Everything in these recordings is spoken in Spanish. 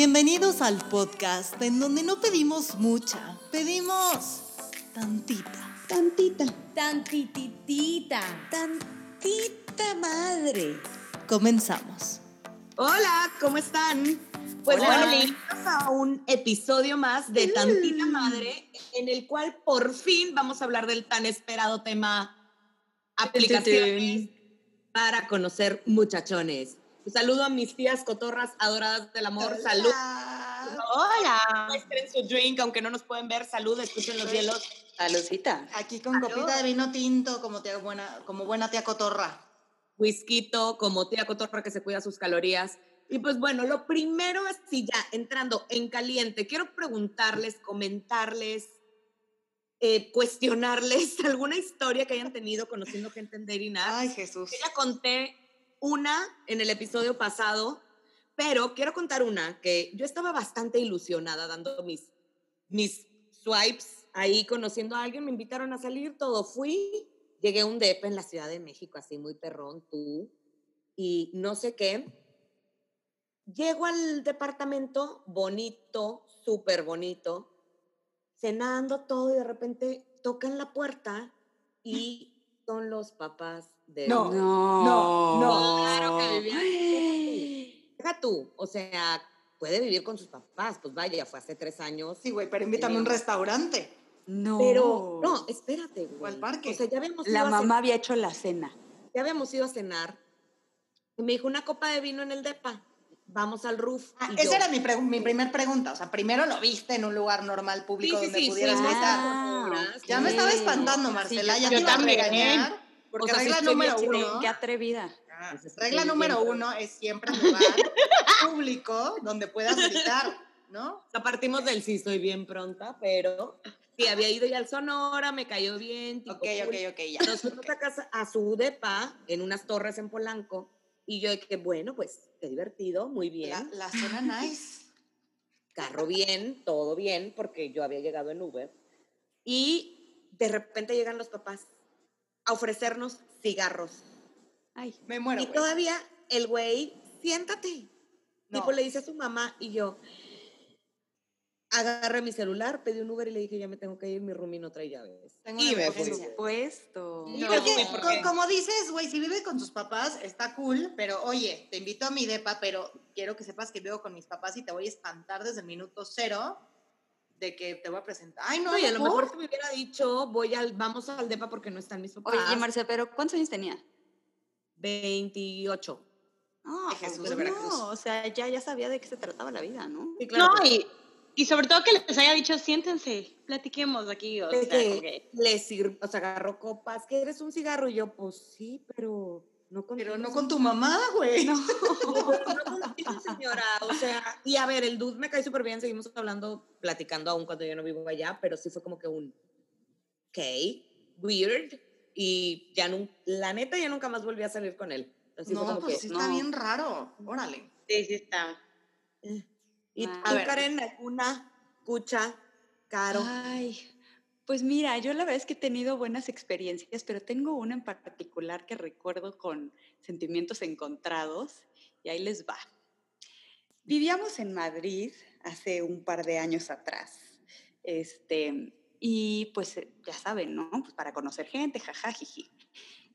Bienvenidos al podcast en donde no pedimos mucha, pedimos tantita. Tantita. Tantititita. Tantita madre. Comenzamos. Hola, ¿cómo están? Pues Hola. bueno, bienvenidos a un episodio más de Tantita Madre, en el cual por fin vamos a hablar del tan esperado tema aplicaciones para conocer muchachones. Saludo a mis tías cotorras adoradas del amor. Salud. Hola. Muestren su drink, aunque no nos pueden ver. Salud, escuchen los hielos. Salucita. Aquí con copita de vino tinto como, tía buena, como buena tía cotorra. Whisky, como tía cotorra que se cuida sus calorías. Y pues bueno, lo primero es, si ya entrando en caliente, quiero preguntarles, comentarles, eh, cuestionarles alguna historia que hayan tenido conociendo gente en dating apps. Ay, Jesús. Yo ya conté una en el episodio pasado, pero quiero contar una que yo estaba bastante ilusionada dando mis, mis swipes ahí, conociendo a alguien, me invitaron a salir, todo fui, llegué a un DEP en la Ciudad de México, así muy perrón, tú, y no sé qué. Llego al departamento, bonito, súper bonito, cenando todo y de repente tocan la puerta y son los papás de No. No. no, Claro que vivían. Deja tú, o sea, puede vivir con sus papás, pues vaya, fue hace tres años. Sí, güey, pero invítame a un restaurante. No. Pero, no, espérate, güey. O al parque. O sea, ya habíamos, La ido a mamá había hecho la cena. ya habíamos ido a cenar. Y me dijo, una copa de vino en el depa. Vamos al roof. Ah, esa yo, era mi, mi primer pregunta. O sea, primero lo viste en un lugar normal, público, sí, donde sí, pudieras estar. Ah, horas. Ya me estaba espantando, Sí, Marcela. yo- ya yo te iba a también. regañar. Porque O sea, regla estoy número uno. Qué atrevida. Ah, Pues regla estoy número uno es siempre en lugar público donde puedas gritar, ¿no? O sea, partimos del sí, soy bien pronta, pero sí, había ido ya al Sonora, me cayó bien. tipo Ok, ok, ok, ya. Nos fuimos a casa, a su depa, en unas torres en Polanco, y yo dije, bueno, pues, qué divertido, muy bien. La, la zona nice. carro bien, todo bien, porque yo había llegado en Uber. Y de repente llegan los papás a ofrecernos cigarros. Ay. Me muero, y todavía el güey, siéntate. No. Tipo, le dice a su mamá y yo agarré mi celular, pedí un Uber y le dije, ya me tengo que ir, mi roomie no trae llaves. Tengo y me Por fui. supuesto. Y No, es que, güey, ¿por co- qué? como dices, güey, si vive con sus papás, está cool, pero oye, te invito a mi depa, pero quiero que sepas que vivo con mis papás y te voy a espantar desde el minuto cero de que te voy a presentar. Ay, no, No, y a lo mejor te me hubiera dicho, voy al, vamos al depa porque no están mis papás. Oye, Marcia, pero ¿cuántos años tenía? 28. No, De Jesús pues de Veracruz. no, o sea, ya, ya sabía de qué se trataba la vida, ¿no? Sí, claro. No, y, y sobre todo que les haya dicho, siéntense, platiquemos aquí. O sea, que como que- le sir- o sea, agarró copas, que eres un cigarro? Y yo, pues sí, pero no con Pero no con tu mamá, güey. No. no contigo, señora. O sea, y a ver, el dude me cae súper bien, seguimos hablando, platicando aún cuando yo no vivo allá, pero sí fue como que un, ok, weird. Y ya nunca, la neta, ya nunca más volví a salir con él. Así fue No, como pues que, sí está no. bien raro. Órale. Sí, sí está. Y Ah. tú. Karen, alguna cucha, caro. Ay, pues mira, yo la verdad es que he tenido buenas experiencias, pero tengo una en particular que recuerdo con sentimientos encontrados y ahí les va. Vivíamos en Madrid hace un par de años atrás. Este, y pues eh, ya saben, ¿no? Pues para conocer gente, jajajiji.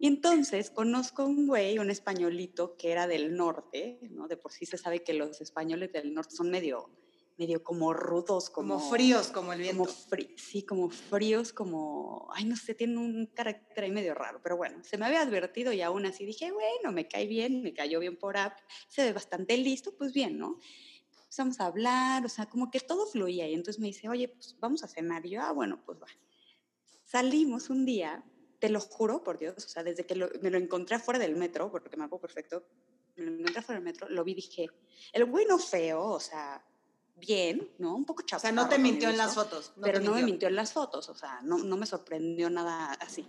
Y entonces conozco un güey, un españolito que era del norte, ¿no? De por sí se sabe que los españoles del norte son medio, medio como rudos, como, Como fríos, como el viento. como fri- sí, como fríos, como, ay, no sé, tienen un carácter ahí medio raro, pero bueno, se me había advertido y aún así dije, bueno, me cae bien, me cayó bien por app, se ve bastante listo, pues bien, ¿no? Empezamos a hablar, o sea, como que todo fluía y entonces me dice, oye, pues vamos a cenar. Y yo, ah, bueno, pues va. Salimos un día, te lo juro por Dios, o sea, desde que lo- me lo encontré afuera del metro, porque me acuerdo perfecto, me lo encontré afuera del metro, lo vi y dije, el güey no feo, o sea, bien, ¿no? Un poco O chaparro. sea, no te mintió en las fotos. pero te no me mintió en las fotos, o sea, no, no me sorprendió nada así.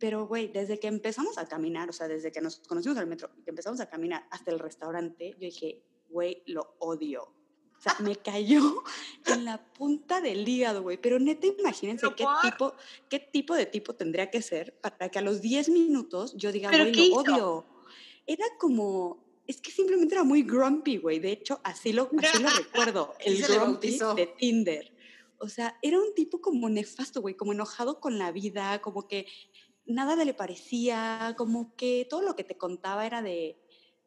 Pero, güey, desde que empezamos a caminar, o sea, desde que nos conocimos al metro, que empezamos a caminar hasta el restaurante, yo dije, güey, lo odio. O sea, me cayó en la punta del hígado, güey. Pero neta, imagínense ¿Pero qué por? tipo, qué tipo de tipo tendría que ser para que a los 10 minutos yo diga, ¿Pero güey, lo hizo? odio. Era como, es que simplemente era muy grumpy, güey. De hecho, así lo, así lo recuerdo, el grumpy de Tinder. O sea, era un tipo como nefasto, güey, como enojado con la vida, como que nada le parecía, como que todo lo que te contaba era de,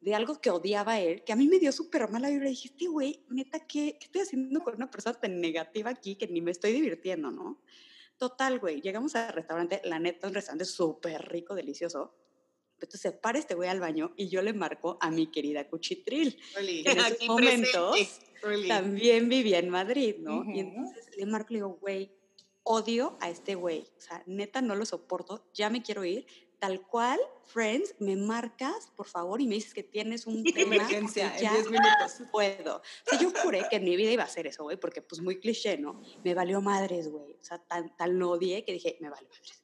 de algo que odiaba a él, que a mí me dio súper mala vibra. Dije, este güey, neta, ¿qué, ¿qué estoy haciendo con una persona tan negativa aquí que ni me estoy divirtiendo, no? Total, güey, llegamos al restaurante, la neta, un restaurante súper rico, delicioso. Entonces se para este güey al baño y yo le marco a mi querida Cuchitril, Really. que en esos momentos también vivía en Madrid, ¿no? Y Ujú. entonces le marco y le digo, güey, odio a este güey. O sea, neta, no lo soporto, ya me quiero ir. Tal cual, Friends, me marcas, por favor, y me dices que tienes un tema. Emergencia, en ya 10 minutos. puedo. O sea, yo juré que en mi vida iba a hacer eso, güey, porque pues muy cliché, ¿no? Me valió madres, güey. O sea, tan, tan lo odié que dije, me vale madres.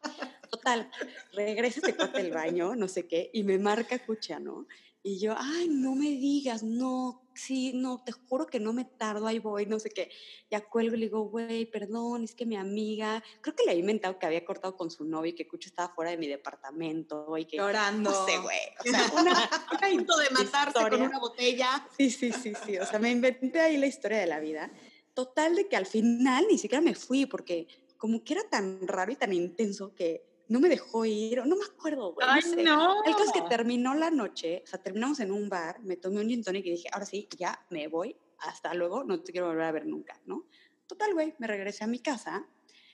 Total, regresa este cuate del baño, no sé qué, y me marca Cucha, ¿no? Y yo, ay, no me digas, no, sí, no, te juro que no me tardo, ahí voy, no sé qué. Ya cuelgo y le digo, güey, perdón, es que mi amiga, creo que le había inventado que había cortado con su novio y que Cucha estaba fuera de mi departamento y que... Llorando. No sé, güey. O sea, una, una punto de matarse con historia. una botella. Sí, sí, sí, sí. O sea, me inventé ahí la historia de la vida. Total de que al final ni siquiera me fui porque como que era tan raro y tan intenso que no me dejó ir, no me acuerdo, güey. no Ay, sé. no. El caso es que terminó la noche, o sea, terminamos en un bar, me tomé un gin tonic y dije, ahora sí, ya me voy, hasta luego, no te quiero volver a ver nunca, ¿no? Total, güey, me regresé a mi casa,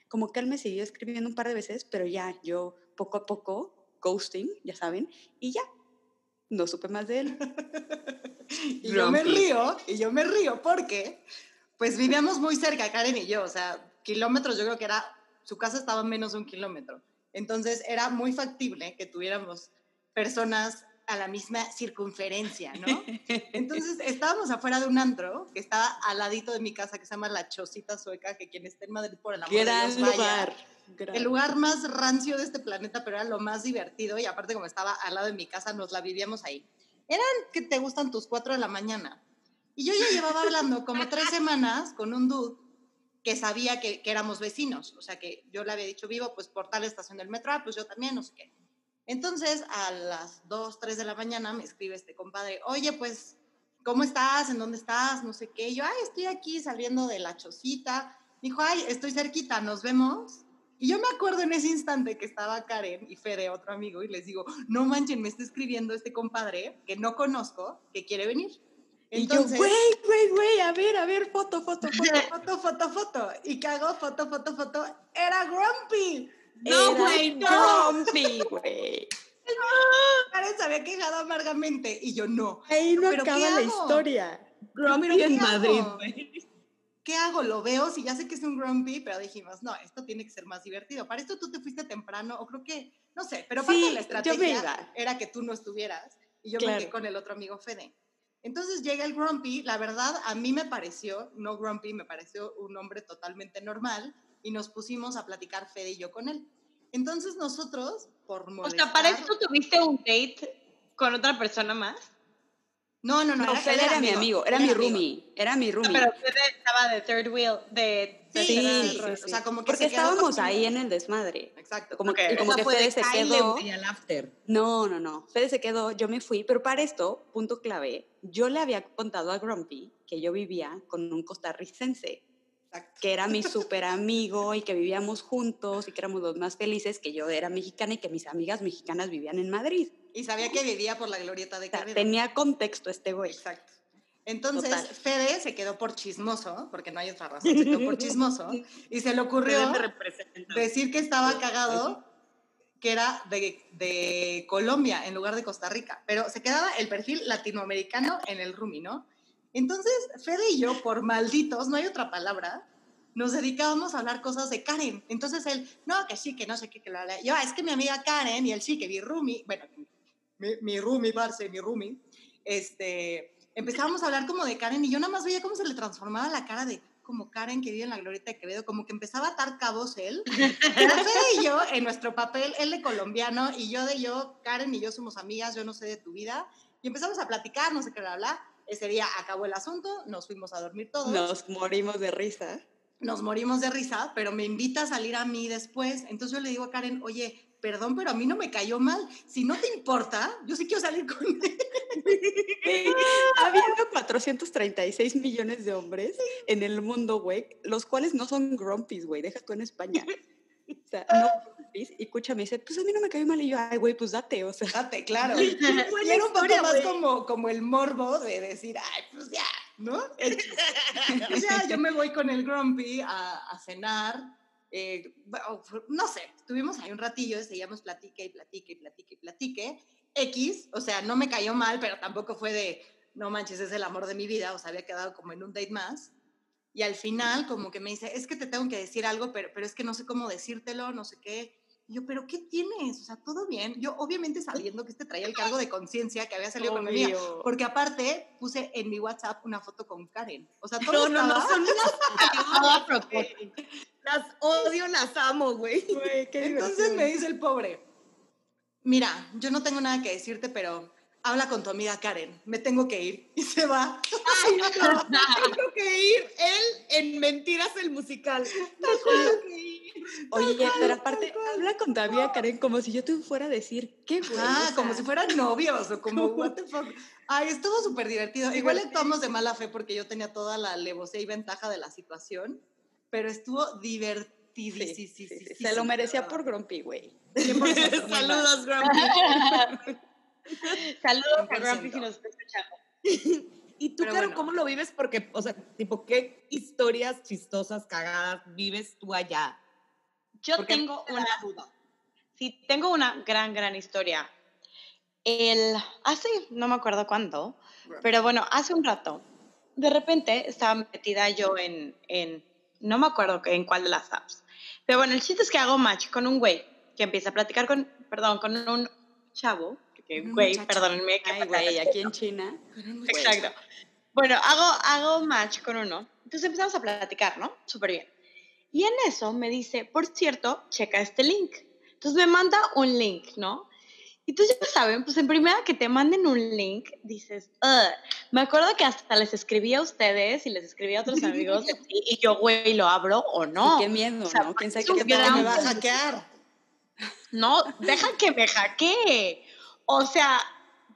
como que él me siguió escribiendo un par de veces, pero ya yo poco a poco, ghosting, ya saben, y ya, no supe más de él. Y yo me río, y yo me río porque, pues vivíamos muy cerca, Karen y yo, o sea, kilómetros, yo creo que era, su casa estaba a menos de un kilómetro. Entonces era muy factible que tuviéramos personas a la misma circunferencia, ¿no? Entonces estábamos afuera de un antro que estaba al ladito de mi casa, que se llama La Chocita Sueca, que quien esté en Madrid por el amor de Dios vaya. lugar. gran- El lugar más rancio de este planeta, pero era lo más divertido y aparte como estaba al lado de mi casa, nos la vivíamos ahí. Eran que te gustan tus 4 de la mañana. Y yo ya llevaba hablando como tres semanas con un dude que sabía que, que éramos vecinos. O sea, que yo le había dicho, vivo pues por tal estación del metro, ah, pues yo también, no sé qué. Entonces, a las 2, 3 de la mañana me escribe este compadre, oye, pues, ¿cómo estás? ¿En dónde estás? No sé qué. Yo, ay, estoy aquí saliendo de la chocita. Dijo, ay, estoy cerquita, nos vemos. Y yo me acuerdo en ese instante que estaba Karen y Fede, otro amigo, y les digo, no manchen, me está escribiendo este compadre que no conozco, que quiere venir. Y yo, güey, güey, güey, a ver, a ver, foto, foto, foto. foto, foto, foto. Y cago, foto, foto, foto. Era Grumpy. No, güey, no. Grumpy, güey. Karen se había quejado amargamente y yo no. Ahí no ¿Pero qué acaba la hago? historia. Grumpy ¿Pero en qué Madrid, hago? güey. ¿Qué hago? Lo veo, si ya sé que es un grumpy, pero dijimos, no, esto tiene que ser más divertido. Para esto tú te fuiste temprano, o creo que, no sé, pero parte Sí, de la me estrategia era que tú no estuvieras y yo me Claro. quedé con el otro amigo Fede. Entonces llega el grumpy, la verdad a mí me pareció, no grumpy, me pareció un hombre totalmente normal y nos pusimos a platicar Fede y yo con él. Entonces nosotros, por O molestar... sea, para esto tuviste un date con otra persona más. No, no, no, No, era, Fede era mi amigo, era mi amigo. roomie, era mi Ah, roomie. pero usted estaba de third wheel, de... Sí, sí, O sea, como que Porque se quedó estábamos ahí en el desmadre. Exacto. Como, Ok. y como Esa que Fede se quedó. after. No, no, no. Fede se quedó, yo me fui. Pero para esto, punto clave, yo le había contado a Grumpy que yo vivía con un costarricense, Exacto. que era mi súper amigo y que vivíamos juntos y que éramos los más felices, que yo era mexicana y que mis amigas mexicanas vivían en Madrid. Y sabía que vivía por la glorieta de O sea, Quevedo. tenía contexto este güey. Exacto. Entonces, Total. Fede se quedó por chismoso, porque no hay otra razón, se quedó por chismoso, y se le ocurrió decir que estaba cagado, que era de, de Colombia en lugar de Costa Rica, pero se quedaba el perfil latinoamericano en el roomie, ¿no? Entonces, Fede y yo, por malditos, no hay otra palabra, nos dedicábamos a hablar cosas de Karen. Entonces él, no, que sí, que no sé qué, que la, la. Yo, "Ah, es que mi amiga Karen, y él sí, que mi roomie, bueno, mi, mi roomie, parce, mi roomie, este, empezábamos a hablar como de Karen y yo nada más veía cómo se le transformaba la cara de como Karen que vive en la glorieta de Quevedo, como que empezaba a atar cabos él. Y yo, en nuestro papel, él de colombiano y yo de yo, Karen y yo somos amigas, yo no sé de tu vida, y empezamos a platicar, no sé qué, bla, bla. Ese día acabó el asunto, nos fuimos a dormir todos Nos morimos de risa. nos morimos de risa, pero me invita a salir a mí después. Entonces yo le digo a Karen, oye, perdón, pero a mí no me cayó mal. Si no te importa, yo sí quiero salir con él. Habiendo 436 millones de hombres en el mundo, güey, los cuales no son grumpies, güey, deja tú en España. O sea, no grumpies. Y escucha, me dice, pues a mí no me cayó mal. Y yo, ay, güey, pues date, o sea. Date, claro. y era un poco más como, como el morbo de decir, ay, pues ya, ¿no? o sea, yo me voy con el grumpy a, a cenar. Eh, no sé, estuvimos ahí un ratillo, seguíamos platique y platique y platique y platique. X, o sea, no me cayó mal, pero tampoco fue de, no manches, es el amor de mi vida, o sea, había quedado como en un date más. Y al final, como que me dice, es que te tengo que decir algo, pero, pero es que no sé cómo decírtelo, no sé qué. Y yo, ¿pero qué tienes? O sea, todo bien. Yo, obviamente, sabiendo que este traía el cargo de conciencia que había salido con mi Porque aparte, puse en mi WhatsApp una foto con Karen. O sea, todo no, no, estaba... no, son unas Las odio, las amo, güey. Entonces me dice el pobre, mira, yo no tengo nada que decirte, pero habla con tu amiga Karen, me tengo que ir. Y se va. Ay, no, tengo que ir. En Mentiras el musical. Oye, pero aparte, habla con tu amiga Karen como si yo te fuera a decir, qué bueno. Ah, como si fueran novios o como, what the fuck. Ay, estuvo súper divertido. Igual actuamos de mala fe porque yo tenía toda la levosía y ventaja de la situación, pero estuvo divertido. Sí, sí, sí, sí, Se lo merecía por Grumpy, güey. Saludos, Grumpy. Saludos a Grumpy si nos está escuchando. ¿Y tú, Caro, cómo lo vives? Porque, o sea, tipo, ¿qué historias chistosas, cagadas vives tú allá? Yo tengo una duda. Sí, tengo una gran, gran historia. El, hace, no me acuerdo cuándo, pero bueno, hace un rato, de repente estaba metida yo en, en, no me acuerdo en cuál de las apps, pero bueno, el chiste es que hago match con un güey que empieza a platicar con, perdón, con un chavo, que güey, perdónenme. Que Ay, güey, aquí en China. Exacto. Bueno, hago, hago match con uno. Entonces empezamos a platicar, ¿no? Súper bien. Y en eso me dice, por cierto, checa este link. Entonces me manda un link, ¿no? Y tú ya saben, pues en primera que te manden un link, dices, me acuerdo que hasta les escribí a ustedes y les escribí a otros amigos y, yo, güey, lo abro o no. qué miedo, ¿no? ¿Quién sabe qué me va a hackear? No, deja que me hackee. O sea,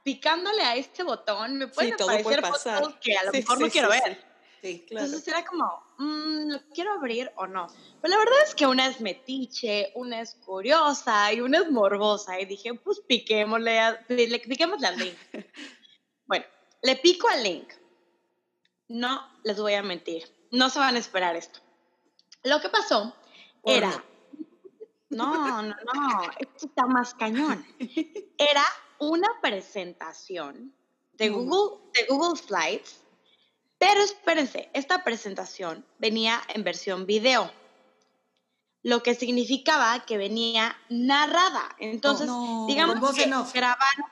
picándole a este botón me pueden sí, aparecer fotos que a lo mejor no quiero ver. Sí, claro. Entonces era como, mmm, ¿lo quiero abrir o no? Pero la verdad es que una es metiche, una es curiosa y una es morbosa. Y dije, pues piquémosle, le, piquémosle al link. bueno, le pico al link. No les voy a mentir, no se van a esperar esto. Lo que pasó era no, no, no, esto está más cañón. Era una presentación de Google, de Google Slides, pero espérense, esta presentación venía en versión video, lo que significaba que venía narrada. Entonces, digamos con voz que off. grabaron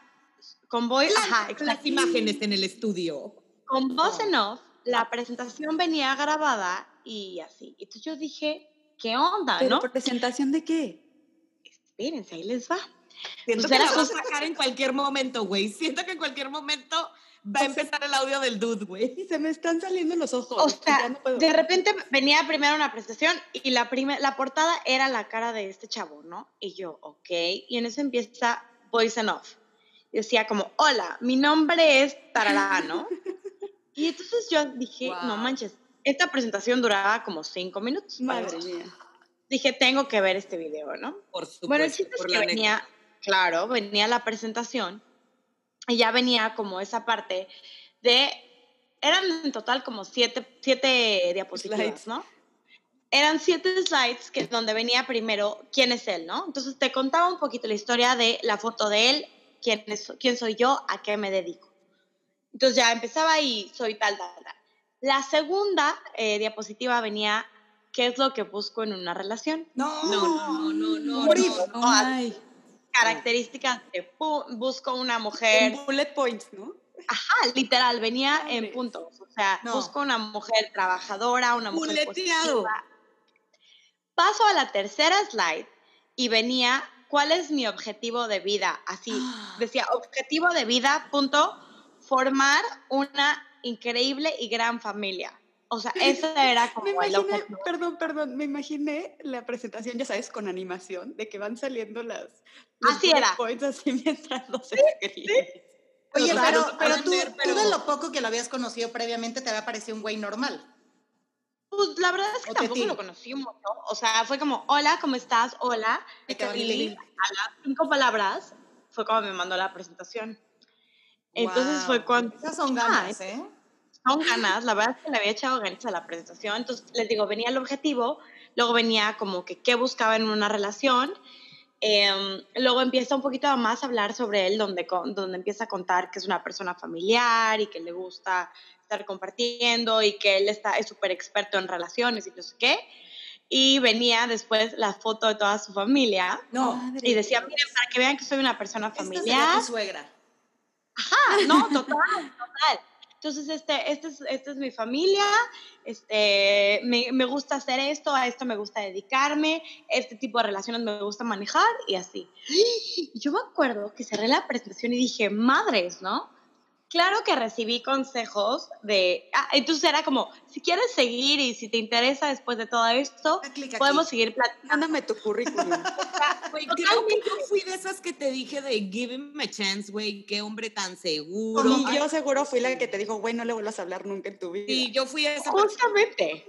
con voz, ajá, las imágenes en el estudio. Con voz en off, la presentación venía grabada y así. Entonces yo dije, ¿qué onda, ¿Pero no? presentación de qué? Espérense, ahí les va. Siento que la vas a sacar en cualquier momento, güey. Siento que en cualquier momento va a empezar el audio del dude, güey. Se me están saliendo los ojos. O sea, de repente venía primero una presentación y la, la portada era la cara de este chavo, ¿no? Y yo, ok. Y en eso empieza Voice and Off. Y decía como, hola, mi nombre es Tarará, ¿no? y entonces yo dije, no manches, esta presentación duraba como cinco minutos. Madre mía. Dije, tengo que ver este video, ¿no? Por supuesto. Bueno, el chiste es que venía, claro, venía la presentación y ya venía como esa parte de, eran en total como siete, siete diapositivas, ¿no? Eran siete slides que, donde venía primero quién es él, ¿no? Entonces te contaba un poquito la historia de la foto de él, quién, es, quién soy yo, a qué me dedico. Entonces ya empezaba y soy tal, tal, tal. La segunda eh, diapositiva venía qué es lo que busco en una relación. No, no, no, no, no. Morir. No, ay. Características de busco una mujer. En bullet points, ¿no? Ajá, literal, venía en puntos. O sea, No. busco una mujer trabajadora, una mujer Buleteado. positiva. Paso a la tercera slide y venía, ¿cuál es mi objetivo de vida? Así, decía, objetivo de vida, punto, formar una increíble y gran familia. O sea, esa era como Me el imaginé, objetivo. perdón, perdón, me imaginé la presentación, ya sabes, con animación, de que van saliendo las... Así bullet era. points así mientras los escribes. Oye, Claro, pero, se pero pueden tú, ver, tú pero- de lo poco que lo habías conocido previamente te había parecido un güey normal. Pues la verdad es que O tampoco lo conocí un montón. O sea, fue como, hola, ¿cómo estás? Hola. Mi Y a las cinco palabras fue como me mandó la presentación. Entonces fue cuando... Esas son ganas, ¿eh? Son ganas, la verdad es que le había echado ganas a la presentación. Entonces, les digo, venía el objetivo, luego venía como que qué buscaba en una relación. em, luego empieza un poquito más a hablar sobre él, donde, donde empieza a contar que es una persona familiar y que le gusta estar compartiendo y que él está, es súper experto en relaciones y no sé qué. Y venía después la foto de toda su familia No, Madre y decía, de miren, para que vean que soy una persona esta sería familiar. tu suegra. Ah, no, total, total. Entonces, este, este es, esta es mi familia, este, me, me gusta hacer esto, a esto me gusta dedicarme, este tipo de relaciones me gusta manejar y así. Yo me acuerdo que cerré la presentación y dije, madres, ¿no? Claro que recibí consejos de, ah, entonces era como, si quieres seguir y si te interesa después de todo esto, Ah, podemos seguir platicando. Mándame tu currículum. Güey, creo que yo fui de esas que te dije de give him a chance, güey, qué hombre tan seguro. Y yo seguro fui la que te dijo, güey, no le vuelvas a hablar nunca en tu vida. Sí, yo fui a esa Justamente.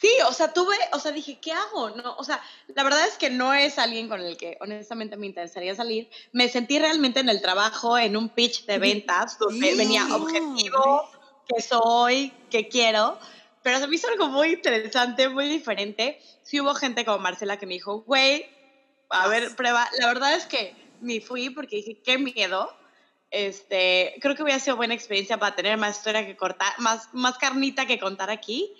Sí, o sea, tuve, o sea, dije, ¿qué hago? No, o sea, la verdad es que no es alguien con el que honestamente me interesaría salir. Me sentí realmente en el trabajo, en un pitch de ventas, donde Sí. venía objetivo, que soy, que quiero, pero se me hizo algo muy interesante, muy diferente. Sí hubo gente como Marcela que me dijo, güey, a ver, prueba. La verdad es que me fui porque dije, qué miedo. Este, creo que hubiera sido buena experiencia para tener más historia que cortar, más, más carnita que contar aquí,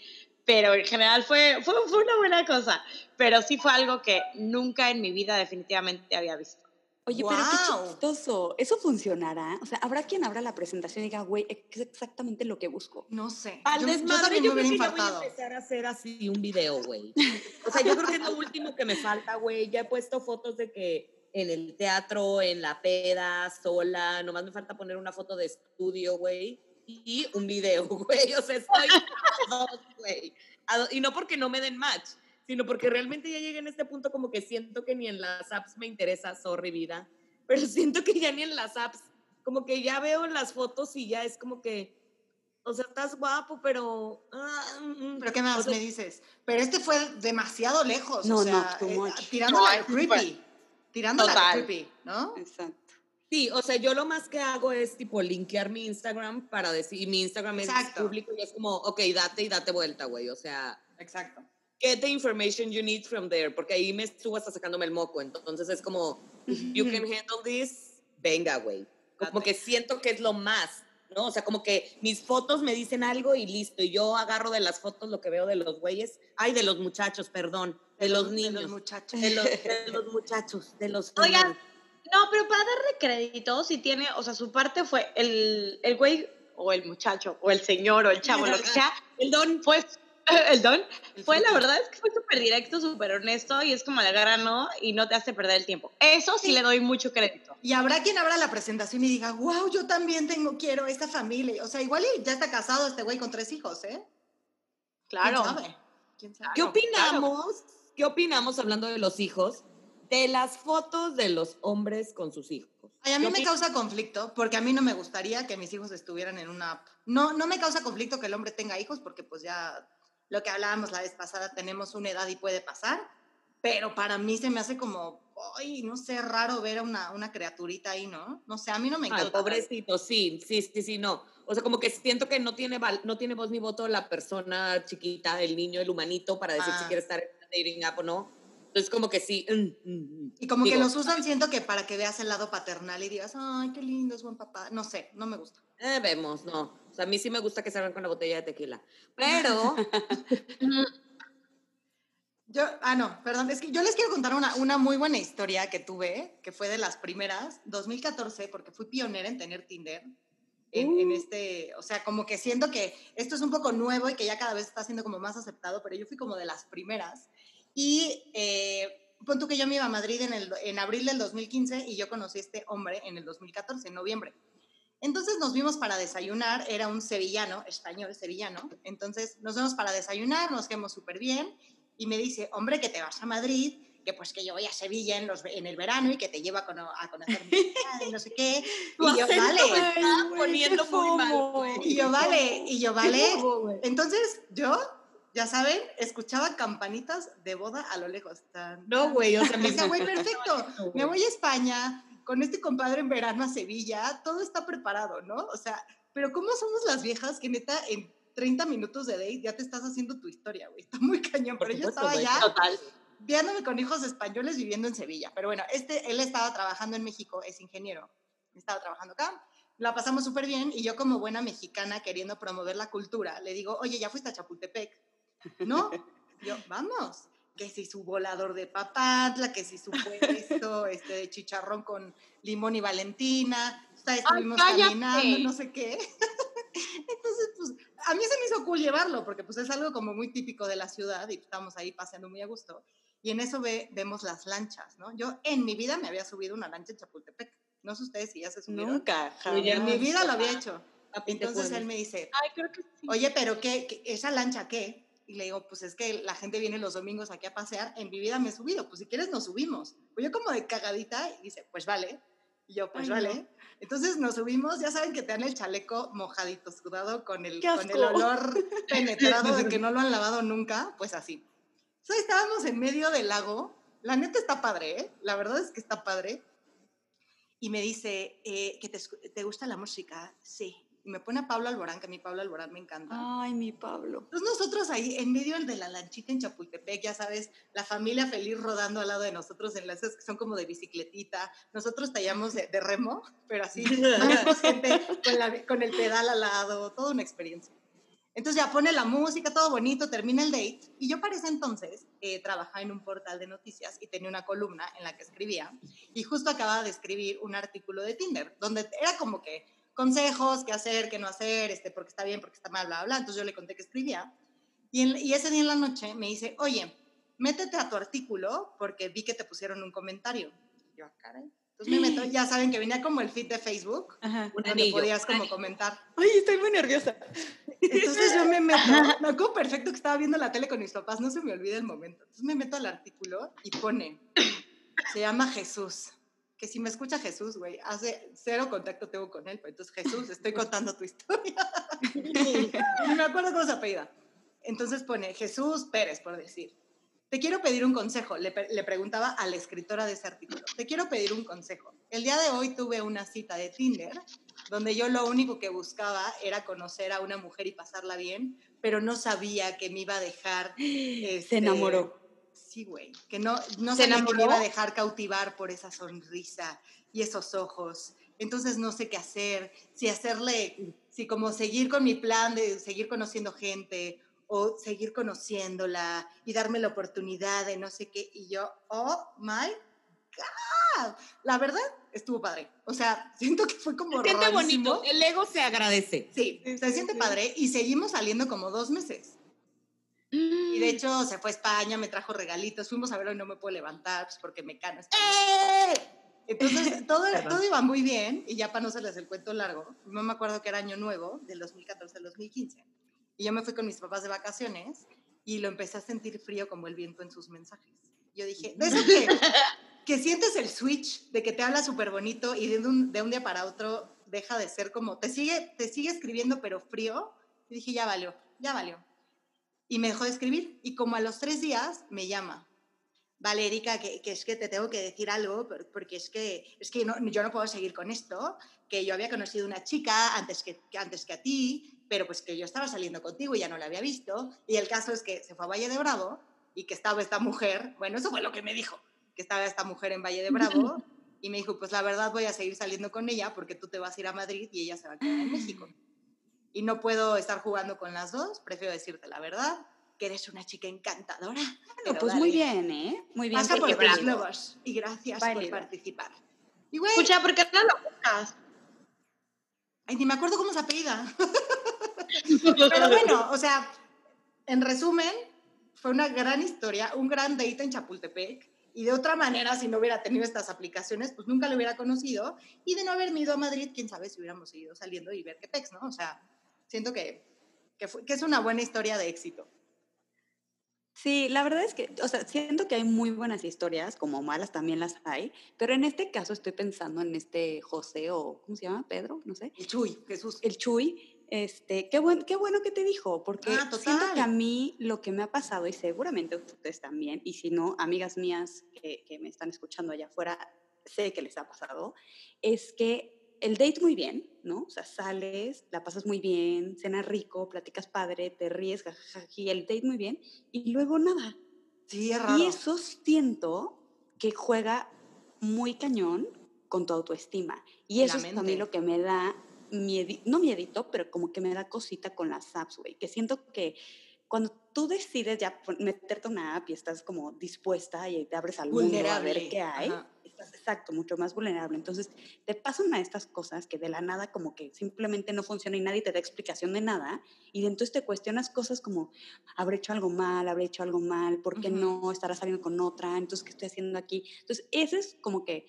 pero en general fue, fue, fue una buena cosa. Pero sí fue algo que nunca en mi vida definitivamente había visto. Oye, pero qué Guau. chistoso. ¿Eso funcionará? O sea, ¿habrá quien abra la presentación y diga, güey, es exactamente lo que busco? No sé. Al yo, yo desmadre, yo, me creo que voy a empezar a hacer así un video, güey. O sea, yo creo que es lo último que me falta, güey. Ya he puesto fotos de que en el teatro, en la peda, sola. Nomás me falta poner una foto de estudio, güey. Y un video, güey. O sea, estoy a dos, güey. A Y no porque no me den match, sino porque realmente ya llegué en este punto como que siento que ni en las apps me interesa, sorry vida. Pero siento que ya ni en las apps, como que ya veo las fotos y ya es como que, o sea, estás guapo, pero... ah, mm, mm. ¿Pero qué más O sea, me dices? Pero este fue demasiado lejos. No, o no, sea, eh, tirándola No, es creepy. Tirándola de Total. creepy, ¿no? Exacto. Sí, o sea, yo lo más que hago es tipo linkear mi Instagram para decir, y mi Instagram es Exacto. público y es como, ok, date y date vuelta, güey. O sea, Exacto. get the information you need from there, porque ahí me estuvo hasta sacándome el moco. Entonces es como, you can handle this, venga, güey. Como que siento que es lo más, ¿no? O sea, como que mis fotos me dicen algo y listo. Y yo agarro de las fotos lo que veo de los güeyes, ay, de los muchachos, perdón, de, los niños, De los muchachos. de los, de los muchachos, de los Oigan. No, pero para darle crédito, si tiene, o sea, su parte fue el, el güey o el muchacho o el señor o el chavo, lo que sea, el don fue, el don, fue la verdad es que fue súper directo, súper honesto y es como la grano y no te hace perder el tiempo. Eso sí le doy mucho crédito. Y habrá quien abra la presentación y diga, wow, yo también tengo, quiero esta familia. O sea, igual ya está casado este güey con tres hijos, ¿eh? Claro. ¿Quién sabe? ¿Quién sabe? ¿Qué Claro, opinamos? ¿Qué opinamos hablando de los hijos? De las fotos de los hombres con sus hijos. Ay, a mí ¿Qué me causa conflicto porque a mí no me gustaría que mis hijos estuvieran en una app. No, no me causa conflicto que el hombre tenga hijos porque pues ya lo que hablábamos la vez pasada, tenemos una edad y puede pasar, pero para mí se me hace como, ay, no sé, raro ver a una, una criaturita ahí, ¿no? No sé, a mí no me Ay, encanta. pobrecito, sí, sí, sí, sí, no. O sea, como que siento que no tiene, val- no tiene voz ni voto la persona chiquita, el niño, el humanito, para decir si Ah. quiere estar en una dating app o no. Entonces, como que sí. mm, mm, mm. Y como que Digo, los usan, siento que para que veas el lado paternal y digas, ay, qué lindo, es buen papá. No sé, no me gusta. Eh, vemos, no. O sea, a mí sí me gusta que salgan con la botella de tequila. Pero, Yo, ah, no, perdón, es que yo les quiero contar una, una muy buena historia que tuve, que fue de las primeras, 2014, porque fui pionera en tener Tinder. En, en este, o sea, como que siento que esto es un poco nuevo y que ya cada vez está siendo como más aceptado, pero yo fui como de las primeras. Y eh, pon tú que yo me iba a Madrid en, el, en abril del 2015 y yo conocí a este hombre en el 2014, en noviembre. Entonces nos vimos para desayunar, era un sevillano, español sevillano, entonces nos vemos para desayunar, nos quedamos súper bien y me dice, hombre, que te vas a Madrid, que pues que yo voy a Sevilla en, los, en el verano y que te lleva a, cono- a conocer mi ciudad y no sé qué. Y yo, vale. me está poniendo muy mal. Y yo, vale, y yo, vale. Entonces yo, ya saben, escuchaba campanitas de boda a lo lejos. Tan, No, güey, o sea, Me decía, güey, perfecto. Me voy a España con este compadre en verano a Sevilla, todo está preparado, ¿no? O sea, pero ¿cómo somos las viejas que neta en 30 minutos de date ya te estás haciendo tu historia, güey? Está muy cañón, pero yo estaba ya Total. viéndome con hijos españoles viviendo en Sevilla. Pero bueno, este, él estaba trabajando en México, es ingeniero, estaba trabajando acá. La pasamos súper bien y yo como buena mexicana queriendo promover la cultura, le digo, oye, ¿ya fuiste a Chapultepec? No, yo, vamos. Que si su volador de papatla, que si su puesto este, de chicharrón con limón y valentina. O sea, estuvimos caminando, no sé qué. Entonces, pues, a mí se me hizo cool llevarlo, porque pues es algo como muy típico de la ciudad y estamos ahí paseando muy a gusto. Y en eso ve, vemos las lanchas, ¿no? Yo en mi vida me había subido una lancha en Chapultepec. No sé ustedes si ya se subieron. Nunca, Oye, En mi jamás. vida lo había hecho. Entonces él me dice, Ay, creo que sí. oye, pero qué, qué- esa lancha qué? Y le digo, pues es que la gente viene los domingos aquí a pasear, en mi vida me he subido, pues si quieres nos subimos. Pues yo como de cagadita y dice, pues vale. Y yo, pues Ay, vale. no. Entonces nos subimos, ya saben que te dan el chaleco mojadito, sudado, con el, ¡Qué con el olor penetrado de que no lo han lavado nunca, pues así. Entonces estábamos en medio del lago, la neta está padre, ¿eh? La verdad es que está padre. Y me dice, eh, ¿que te, te gusta la música? Sí. Y me pone a Pablo Alborán, que a mí Pablo Alborán me encanta. Ay, mi Pablo. Entonces nosotros ahí en medio de la lanchita en Chapultepec, ya sabes, la familia feliz rodando al lado de nosotros en las que son como de bicicletita. Nosotros tallamos de, de remo, pero así, gente con, la- con el pedal al lado, toda una experiencia. Entonces ya pone la música, todo bonito, termina el date. Y yo para ese entonces eh, trabajaba en un portal de noticias y tenía una columna en la que escribía. Y justo acababa de escribir un artículo de Tinder, donde era como que consejos, qué hacer, qué no hacer, este, porque está bien, porque está mal, bla, bla. Entonces yo le conté que escribía. Y, en- y ese día en la noche me dice, oye, métete a tu artículo porque vi que te pusieron un comentario. Y yo, "Ah, caray. Entonces me meto, ya saben que venía como el feed de Facebook, Ajá. Donde anillo. podías como comentar. Ay, estoy muy nerviosa. Entonces yo me meto, me acuerdo perfecto que estaba viendo la tele con mis papás, no se me olvida el momento. Entonces me meto al artículo y pone, se llama Jesús, que si me escucha Jesús, güey, hace cero contacto tengo con él, pero entonces Jesús, estoy contando tu historia. Ni me acuerdo cómo se apellida. Entonces pone Jesús Pérez, por decir. Te quiero pedir un consejo, le preguntaba a la escritora de ese artículo. Te quiero pedir un consejo. El día de hoy tuve una cita de Tinder donde yo lo único que buscaba era conocer a una mujer y pasarla bien, pero no sabía que me iba a dejar... Se este, enamoró. Sí, güey, que no, no ¿Se me iba a dejar cautivar por esa sonrisa y esos ojos. Entonces no sé qué hacer, si hacerle, si como seguir con mi plan de seguir conociendo gente o seguir conociéndola y darme la oportunidad de no sé qué. Y yo, oh my God. La verdad, estuvo padre. O sea, siento que fue como Se siente rarísimo. bonito. El ego se agradece. Sí, se siente padre y seguimos saliendo como dos meses. Y de hecho se fue a España, me trajo regalitos, fuimos a verlo y no me puedo levantar pues, porque me cano. Entonces todo, todo iba muy bien y ya para no hacerles el cuento largo, no me acuerdo que era año nuevo, del 2014 al 2015. Y yo me fui con mis papás de vacaciones y lo empecé a sentir frío como el viento en sus mensajes. Yo dije, de eso que, que sientes el switch de que te habla súper bonito y de un, de un día para otro deja de ser como, te sigue, te sigue escribiendo pero frío. Y dije, ya valió, ya valió. Y me dejó de escribir. Y como a los tres días me llama. Vale, Erika, que, que es que te tengo que decir algo, por- porque es que, es que no- yo no puedo seguir con esto, que yo había conocido una chica antes que, que antes que a ti, pero pues que yo estaba saliendo contigo y ya no la había visto. Y el caso es que se fue a Valle de Bravo y que estaba esta mujer, bueno, eso fue lo que me dijo, que estaba esta mujer en Valle de Bravo y me dijo, pues la verdad voy a seguir saliendo con ella porque tú te vas a ir a Madrid y ella se va a quedar en México. Y no puedo estar jugando con las dos, prefiero decirte la verdad, que eres una chica encantadora. pero pues muy dale. bien, ¿eh? Muy bien. Pasa por tus globos y gracias Válido. por participar. Y güey, Escucha, ¿por qué no lo buscas? ay, ni me acuerdo cómo se apellida. Pero bueno, o sea, en resumen, fue una gran historia, un gran date en Chapultepec Y de otra manera, si no hubiera tenido estas aplicaciones, pues nunca lo hubiera conocido. Y de no haberme ido a Madrid, quién sabe si hubiéramos seguido saliendo y ver qué pex, ¿no? O sea, siento que, que, fue- que es una buena historia de éxito. Sí, la verdad es que, o sea, siento que hay muy buenas historias, como malas también las hay, pero en este caso estoy pensando en este José o, ¿cómo se llama? Pedro, no sé. El Chuy, Jesús. El Chuy, este, qué, buen, qué bueno que te dijo, porque Ah, siento que a mí lo que me ha pasado, y seguramente ustedes también, y si no, amigas mías que, que me están escuchando allá afuera, sé que les ha pasado, es que el date muy bien, ¿no? O sea, sales, la pasas muy bien, cenas rico, platicas padre, te ríes, jajajaji, el date muy bien, y luego nada. Sí, es raro. Y eso siento que juega muy cañón con tu autoestima. Y eso es a mí lo que me da miedi- no miedito, pero como que me da cosita con las apps, güey. Que siento que cuando tú decides ya meterte una app y estás como dispuesta y te abres al mundo a ver qué hay, Ajá. Exacto, mucho más vulnerable. Entonces, te pasan a estas cosas que de la nada como que simplemente no funciona y nadie te da explicación de nada. Y entonces te cuestionas cosas como, habré hecho algo mal, habré hecho algo mal, ¿por qué Ujú. no estará saliendo con otra? Entonces, ¿qué estoy haciendo aquí? Entonces, ese es como que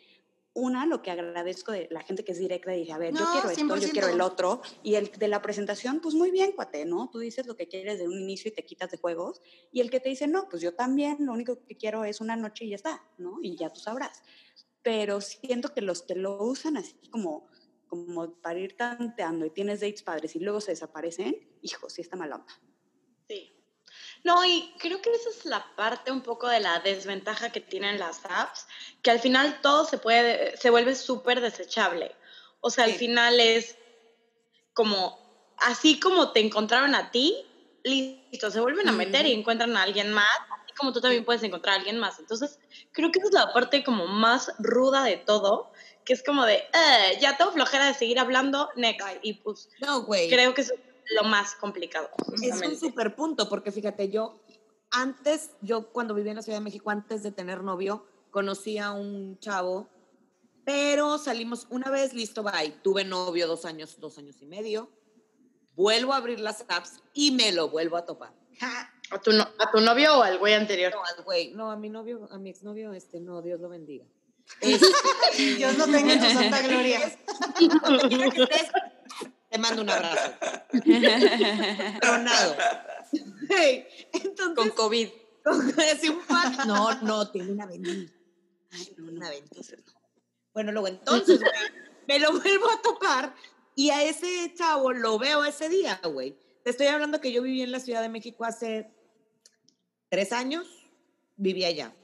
una, lo que agradezco de la gente que es directa y dice, a ver, yo No, quiero esto, yo quiero el 100%. otro. Y el de la presentación, pues muy bien, cuate, ¿no? Tú dices lo que quieres de un inicio y te quitas de juegos. Y el que te dice, no, pues yo también, lo único que quiero es una noche y ya está, ¿no? Y ya tú sabrás. Pero siento que los que lo usan así como, como para ir tanteando y tienes dates padres y luego se desaparecen, hijo, sí está onda. Sí. No, y creo que esa es la parte un poco de la desventaja que tienen las apps, que al final todo se puede, se vuelve súper desechable. O sea, al final es como, así como te encontraron a ti, listo, se vuelven a meter y encuentran a alguien más, como tú también puedes encontrar a alguien más. Entonces, creo que esa es la parte como más ruda de todo, que es como de, "Eh, ya tengo flojera de seguir hablando, next. Y pues No, güey. creo que es lo más complicado. Es un super punto, porque fíjate, yo antes, yo cuando vivía en la Ciudad de México, antes de tener novio, conocí a un chavo, pero salimos una vez, listo, bye. Tuve novio dos años, dos años y medio. Vuelvo a abrir las apps y me lo vuelvo a topar. Ja, ¿A tu, no- ¿A tu novio o al güey anterior? No, al güey, no, a mi novio, a mi exnovio, este, no, Dios lo bendiga. Dios no tenga en su santa gloria. Donde quiera que estés, te mando un abrazo. Tronado. Hey, entonces, Con COVID. un pack. No, no, tiene una bendita. Ay, no. Una no. Bueno, luego entonces, güey, me lo vuelvo a topar y a ese chavo lo veo ese día, güey. Te estoy hablando que yo viví en la Ciudad de México hace tres años, vivía allá.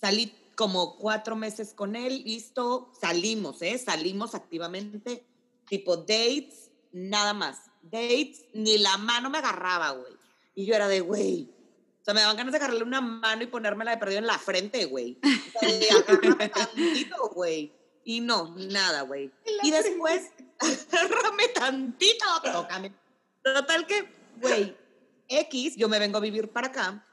Salí como cuatro meses con él, listo, salimos, ¿eh? Salimos activamente, tipo dates, nada más. Dates, ni la mano me agarraba, güey. Y yo era de, güey, o sea, me daban ganas de agarrarle una mano y ponérmela de perdido en la frente, güey. O sea, de tantito, güey. Y no, nada, güey. Y después, agárrame tantito, tócame. Total que, güey, X, yo me vengo a vivir para acá.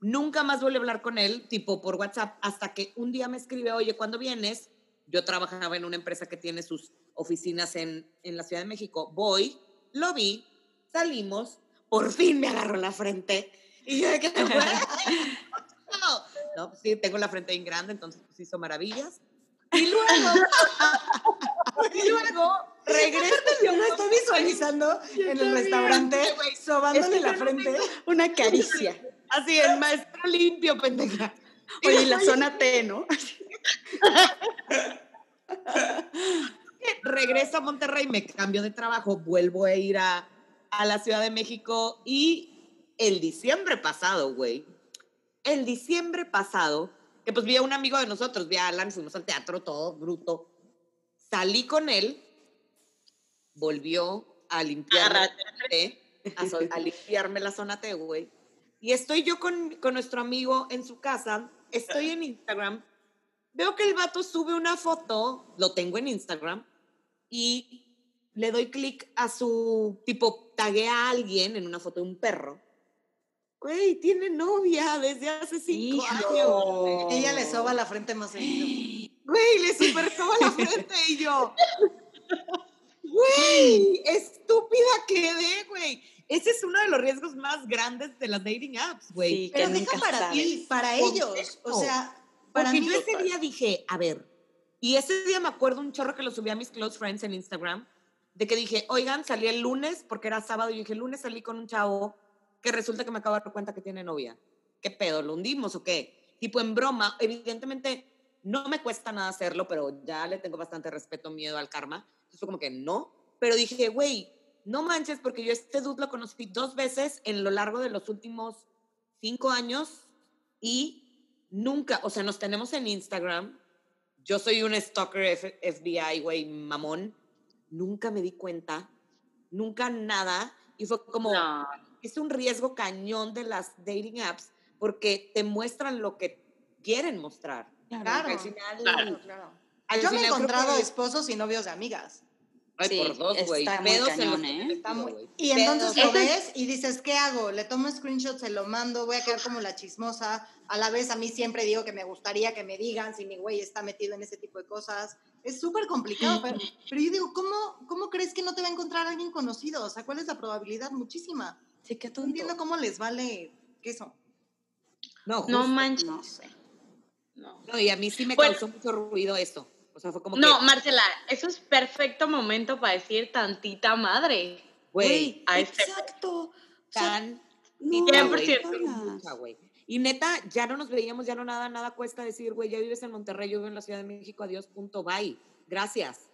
Nunca más volví a hablar con él, tipo por WhatsApp, hasta que un día me escribe, oye, ¿cuándo vienes? Yo trabajaba en una empresa que tiene sus oficinas en, en la Ciudad de México. Voy, lo vi, salimos, por fin me agarró la frente. Y yo de que, no, no, pues sí, tengo la frente bien grande, entonces pues hizo maravillas. Y luego, y luego regreso. Yo me estoy visualizando en el restaurante, sobándole la frente. Una caricia. Así, el maestro limpio, pendeja. Oye, y la zona T, ¿no? regreso a Monterrey, me cambio de trabajo, vuelvo a ir a, a la Ciudad de México y el diciembre pasado, güey, el diciembre pasado, que pues vi a un amigo de nosotros, vi a Alan, fuimos al teatro, todo bruto, salí con él, volvió a limpiarme, a, so- a limpiarme la zona T, güey, y estoy yo con, con nuestro amigo en su casa, estoy en Instagram, veo que el vato sube una foto, lo tengo en Instagram, y le doy clic a su, tipo, tagué a alguien en una foto de un perro. Güey, tiene novia desde hace cinco Hijo. años. Ella le soba la frente más seguido. Güey, le super soba la frente y yo. Güey, estúpida quedé, güey. ese es uno de los riesgos más grandes de las dating apps, güey. Sí, Pero deja para ti, para ellos. O sea, para Porque mí. yo ese día dije, a ver, y ese día me acuerdo un chorro que lo subí a mis close friends en Instagram, de que dije, oigan, salí el lunes, porque era sábado, y dije, el lunes salí con un chavo que resulta que me acabo de dar cuenta que tiene novia. ¿Qué pedo? ¿Lo hundimos o qué? Tipo en broma, evidentemente no me cuesta nada hacerlo, pero ya le tengo bastante respeto, miedo al karma. Entonces fue como que no, pero dije, güey, no manches, porque yo este dude lo conocí dos veces en lo largo de los últimos cinco años y nunca, o sea, nos tenemos en Instagram. Yo soy un stalker F- FBI, güey, mamón. Nunca me di cuenta, nunca nada. Y fue como, No. es un riesgo cañón de las dating apps porque te muestran lo que quieren mostrar. Claro, Al final, claro, claro. al Yo me he encontrado que- esposos y novios de amigas. Ay, Sí, por dos, güey. está muy Pedos en los cañón, que ¿eh? muy-. Y entonces Pedos. lo ves y dices, ¿qué hago? Le tomo screenshot, se lo mando, voy a quedar como la chismosa. A la vez a mí siempre digo que me gustaría que me digan si mi güey está metido en ese tipo de cosas. Es súper complicado, pero, pero yo digo, ¿cómo, ¿cómo crees que no te va a encontrar alguien conocido? O sea, ¿cuál es la probabilidad? Muchísima. Sí, qué No tonto. entiendo cómo les vale queso. No, No manches. No sé. No. No, y a mí sí me Bueno. causó mucho ruido eso. O sea, fue como No, que, Marcela, eso es perfecto momento para decir tantita madre. güey, este- exacto. Sea, tan no. Y neta, ya no nos veíamos, ya no nada, nada cuesta decir, güey, ya vives en Monterrey, yo vivo en la Ciudad de México, adiós, punto, bye. Gracias.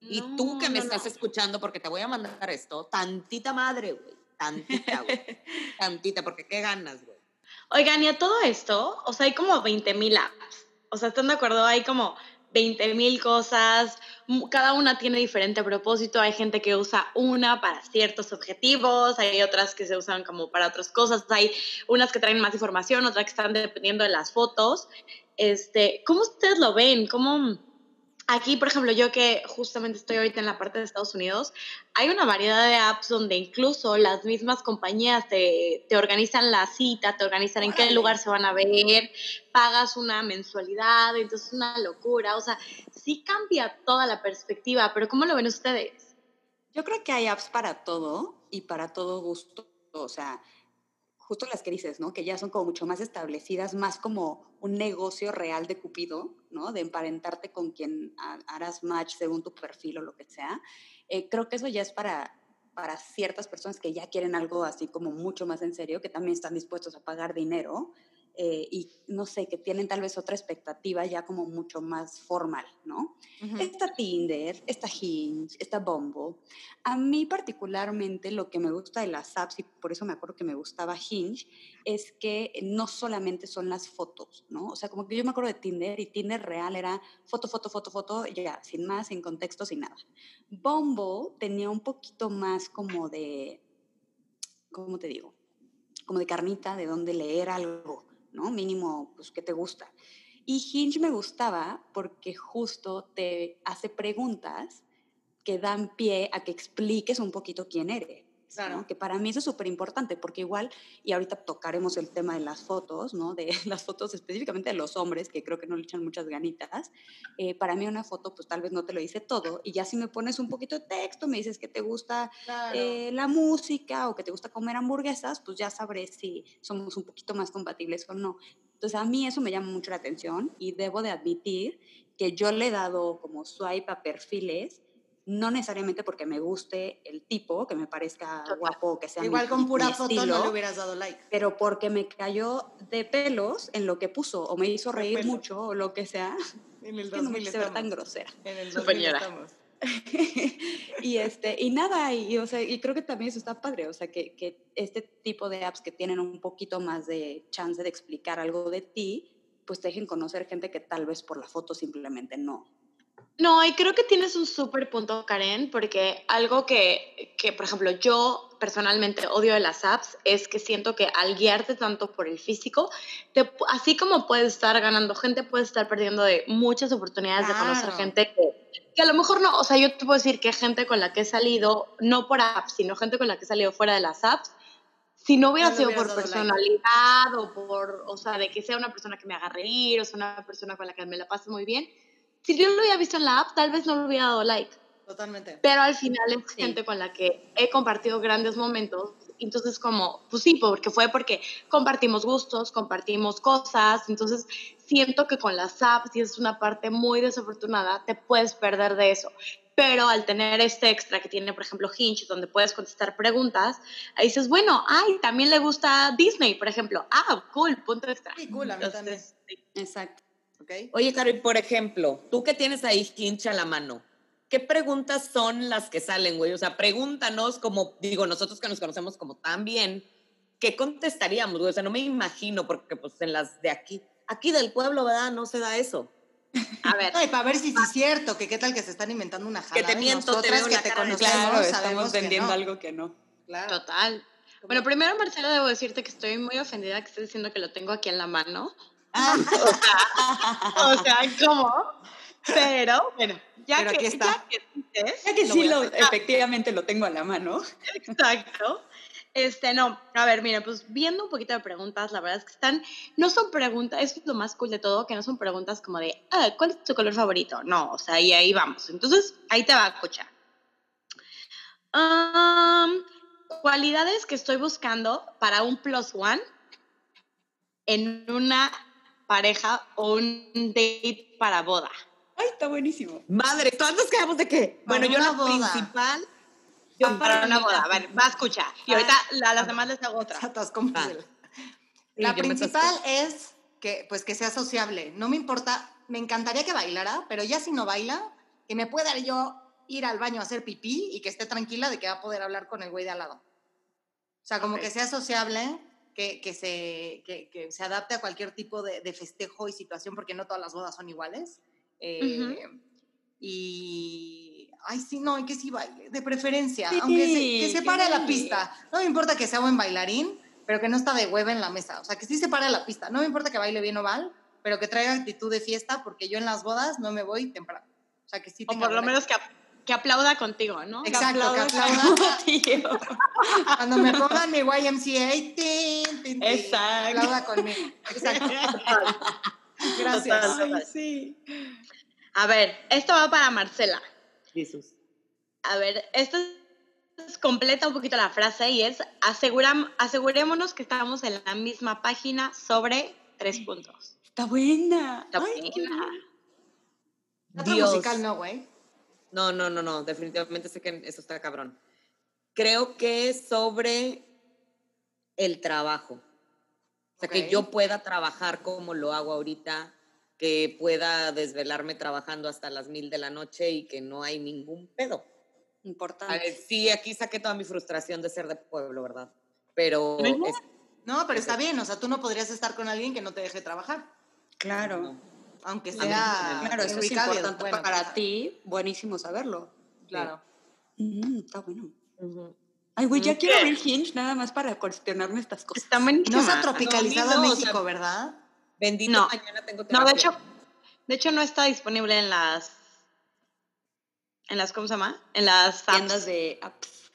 Y tú que me No, estás no. escuchando, porque te voy a mandar esto, tantita madre, güey. Tantita, güey. Tantita, porque qué ganas, güey. Oigan, y a todo esto, o sea, hay como 20 mil apps. O sea, ¿están de acuerdo? Hay como 20 mil cosas. Cada una tiene diferente propósito. Hay gente que usa una para ciertos objetivos, hay otras que se usan como para otras cosas. Hay unas que traen más información, otras que están dependiendo de las fotos. Este, ¿Cómo ustedes lo ven? ¿Cómo, Aquí, por ejemplo, yo que justamente estoy ahorita en la parte de Estados Unidos, hay una variedad de apps donde incluso las mismas compañías te, te organizan la cita, te organizan en qué lugar se van a ver, pagas una mensualidad, entonces es una locura. O sea, sí cambia toda la perspectiva, pero ¿cómo lo ven ustedes? Yo creo que hay apps para todo y para todo gusto. O sea, justo las que dices, ¿no? Que ya son como mucho más establecidas, más como un negocio real de Cupido, ¿no? De emparentarte con quien ha- harás match según tu perfil o lo que sea. Eh, creo que eso ya es para, para ciertas personas que ya quieren algo así como mucho más en serio, que también están dispuestos a pagar dinero. Eh, y no sé, que tienen tal vez otra expectativa ya como mucho más formal, ¿no? Está Tinder, está Hinge, está Bumble. A mí particularmente lo que me gusta de las apps, y por eso me acuerdo que me gustaba Hinge, es que no solamente son las fotos, ¿no? O sea, como que yo me acuerdo de Tinder y Tinder real era foto, foto, foto, foto, ya, sin más, sin contexto, sin nada. Bumble tenía un poquito más como de, ¿cómo te digo? Como de carnita, de donde leer algo, ¿no? Mínimo, pues, ¿qué te gusta? Y Hinge me gustaba porque justo te hace preguntas que dan pie a que expliques un poquito quién eres. ¿No? Claro. Que para mí eso es súper importante porque igual, y ahorita tocaremos el tema de las fotos, ¿no? De las fotos específicamente de los hombres, que creo que no le echan muchas ganitas. eh, para mí una foto, pues tal vez no te lo dice todo. Y ya si me pones un poquito de texto, me dices que te gusta Claro. eh, la música o que te gusta comer hamburguesas, pues ya sabré si somos un poquito más compatibles o no. Entonces a mí eso me llama mucho la atención y debo de admitir que yo le he dado como swipe a perfiles, no necesariamente porque me guste el tipo, que me parezca Total. guapo, que sea mi- Igual con mi pura foto no estilo, le hubieras dado like. pero porque me cayó de pelos en lo que puso o me hizo reír mucho o lo que sea, En el que no me 2000 quise ver estamos. tan grosera. En el Súper 2000 ñora. estamos. y este y nada y, o sea, y creo que también eso está padre o sea que, que este tipo de apps que tienen un poquito más de chance de explicar algo de ti pues te dejen conocer gente que tal vez por la foto simplemente no No, y creo que tienes un súper punto, Karen, porque algo que, que, por ejemplo, yo personalmente odio de las apps es que siento que al guiarte tanto por el físico, te así como puedes estar ganando gente, puedes estar perdiendo de muchas oportunidades de conocer Claro. gente que, que a lo mejor no, o sea, yo te puedo decir que gente con la que he salido, no por apps, sino gente con la que he salido fuera de las apps, si no hubiera No sido hubieras por like. personalidad o por, o sea, de que sea una persona que me haga reír o sea una persona con la que me la pase muy bien, si yo lo hubiera visto en la app, tal vez no le hubiera dado like. Totalmente. pero al final es Sí. gente con la que he compartido grandes momentos. Entonces, como, pues sí, porque fue porque compartimos gustos, compartimos cosas. Entonces, siento que con las apps, y es una parte muy desafortunada, te puedes perder de eso. Pero al tener este extra que tiene, por ejemplo, Hinge, donde puedes contestar preguntas, ahí dices, bueno, ay, también le gusta Disney, por ejemplo. Ah, cool, punto extra. Sí, cool, a mí también. Entonces, sí. Exacto. ¿Ok? Oye, Caro, y por ejemplo, tú que tienes ahí Hinge a la mano, ¿qué preguntas son las que salen, güey? O sea, pregúntanos como, digo, nosotros que nos conocemos como tan bien, ¿qué contestaríamos, güey? O sea, no me imagino, porque pues en las de aquí, aquí del pueblo, ¿verdad? No se da eso. A ver, Ay, para ver si sí es cierto, que qué tal que se están inventando una jalada. te y miento, te veo que la te cara Claro, estamos que vendiendo no. algo que no. Claro. total. Bueno, primero, Marcela, debo decirte que estoy muy ofendida que estés diciendo que lo tengo aquí en la mano. O sea, ¿cómo? Pero, bueno, ya Pero que, está. ya que dices, Ya que lo sí, lo, efectivamente lo tengo a la mano. Exacto. Este, no, a ver, mira, pues viendo un poquito de preguntas, la verdad es que están, no son preguntas, es lo más cool de todo, que no son preguntas como de, ah, ¿cuál es tu color favorito? No, o sea, y ahí vamos. Entonces, ahí te va a escuchar. Cualidades que estoy buscando para un plus one en una pareja o un date para boda. Ay, está buenísimo. Madre, todas nos quedamos de qué? Bueno, yo la boda. principal. Yo para una boda, ver, va a escuchar. Y ahorita a las demás les hago otra. Ah. La principal es que, pues, que sea sociable. No me importa, me encantaría que bailara, pero ya si no baila, que me pueda yo ir al baño a hacer pipí y que esté tranquila de que va a poder hablar con el güey de al lado. O sea, como Ok. que sea sociable, que, que se, que, que se adapte a cualquier tipo de, de festejo y situación, porque no todas las bodas son iguales. Eh, Y, ay, sí, no, y que sí baile, de preferencia, Sí, aunque se, que se pare a la pista. No me importa que sea buen bailarín, pero que no está de hueva en la mesa. O sea, que sí se pare a la pista. No me importa que baile bien o mal, pero que traiga actitud de fiesta, porque yo en las bodas no me voy temprano. O sea, que sí O por lo menos que, que aplauda contigo, ¿no? Exacto, que aplauda. tío. Cuando me pongan mi YMCA, tin, tin, tin, Exacto. aplauda conmigo. Exacto. Gracias. Total. Ay, sí. A ver, esto va para Marcela. Jesús. A ver, esto es completa un poquito la frase y es aseguram- asegurémonos que estamos en la misma página sobre tres puntos. Está buena. Está Ay, buena. Teatro Dios. musical no, güey. No, no, no, no, definitivamente sé que eso está cabrón. Creo que es sobre el trabajo. O sea, que yo pueda trabajar como lo hago ahorita, que pueda desvelarme trabajando hasta las mil de la noche y que no hay ningún pedo. A Importante. ver, sí, aquí saqué toda mi frustración de ser de pueblo, ¿verdad? Pero No, pero está bien. O sea, tú no podrías estar con alguien que no te deje trabajar. Claro. no. Aunque sea. Claro, eso es importante Bueno, para ti. Buenísimo saberlo. Claro. Mm, está bueno. Ay, güey, ya quiero abrir Hinge nada más para cuestionarme estas cosas. Está buenísima. No ha tropicalizado no, o México, sea, ¿verdad? Bendito No. mañana tengo No, terapia. de hecho, de hecho no está disponible en las, en las, ¿cómo se llama? En las apps. Tiendas de apps.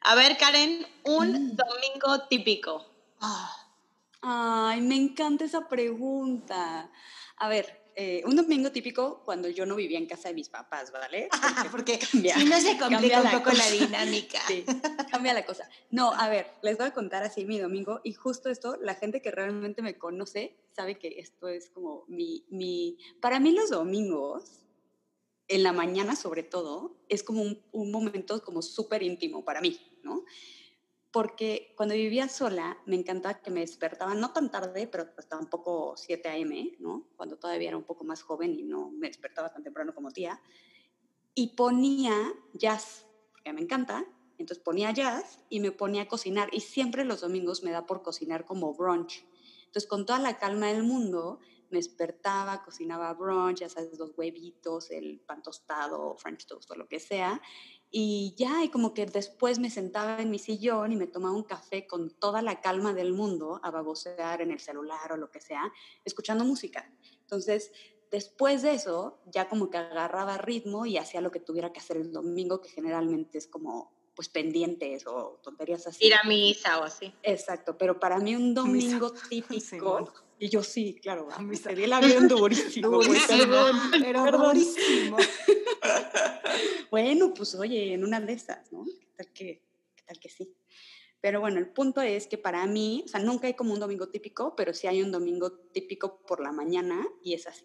A ver, Karen, un Mm. domingo típico. Ah, Ay, me encanta esa pregunta. A ver, eh, un domingo típico cuando yo no vivía en casa de mis papás, ¿vale? porque cambia- si no se complica un la poco la cosa. dinámica. Sí, cambia la cosa. No, a ver, les voy a contar así mi domingo y justo esto, la gente que realmente me conoce sabe que esto es como mi, mi, para mí los domingos, en la mañana sobre todo, es como un, un momento como súper íntimo para mí, ¿no? Porque cuando vivía sola, me encantaba que me despertaba, no tan tarde, pero pues tampoco 7 a.m., ¿no? Cuando todavía era un poco más joven y no me despertaba tan temprano como tía. Y ponía jazz, porque me encanta, entonces ponía jazz y me ponía a cocinar. Y siempre los domingos me da por cocinar como brunch. Entonces, con toda la calma del mundo, me despertaba, cocinaba brunch, ya sabes, los huevitos, el pan tostado, french toast o lo que sea. Y ya, y como que después me sentaba en mi sillón y me tomaba un café con toda la calma del mundo a babosear en el celular o lo que sea, escuchando música. Entonces, después de eso, ya como que agarraba ritmo y hacía lo que tuviera que hacer el domingo, que generalmente es como, pues, pendientes o tonterías así. Ir a misa o así. Exacto, pero para mí un domingo típico. Y yo, sí, claro, a mí se el avión durísimo. durísimo, pero durísimo. bueno, pues oye, en una de esas, ¿no? ¿Qué tal que, qué tal que sí? Pero bueno, el punto es que para mí, o sea, nunca hay como un domingo típico, pero sí hay un domingo típico por la mañana y es así.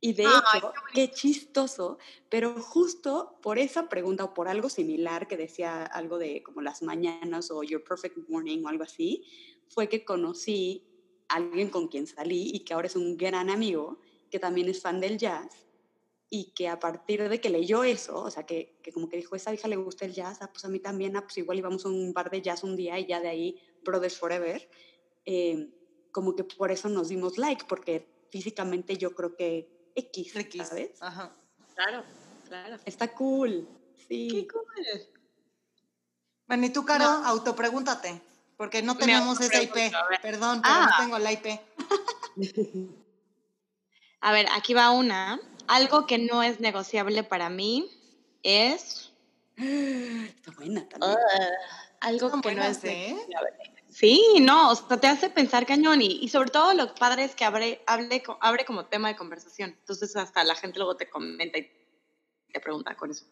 Y de hecho, qué chistoso, pero justo por esa pregunta o por algo similar que decía algo de como las mañanas o your perfect morning o algo así, fue que conocí alguien con quien salí y que ahora es un gran amigo, que también es fan del jazz y que a partir de que leyó eso, o sea, que, que como que dijo, esa hija le gusta el jazz, ah, pues a mí también, ah, pues igual íbamos a un bar de jazz un día y ya de ahí Brothers Forever, eh, como que por eso nos dimos like, porque físicamente yo creo que X, ¿sabes? Ajá. Claro, claro. Está cool. Sí. Qué cool. Bueno, y tú, Caro, autopregúntate, porque no tenemos esa IP. Perdón, pero no ah. tengo la IP. a ver, aquí va una. Algo que no es negociable para mí es... Está buena también. Ah, algo que no es ¿eh? Sí, no, o sea, te hace pensar cañón y, y sobre todo lo padre es que abre, hable, abre como tema de conversación. Entonces hasta la gente luego te comenta y te pregunta con eso.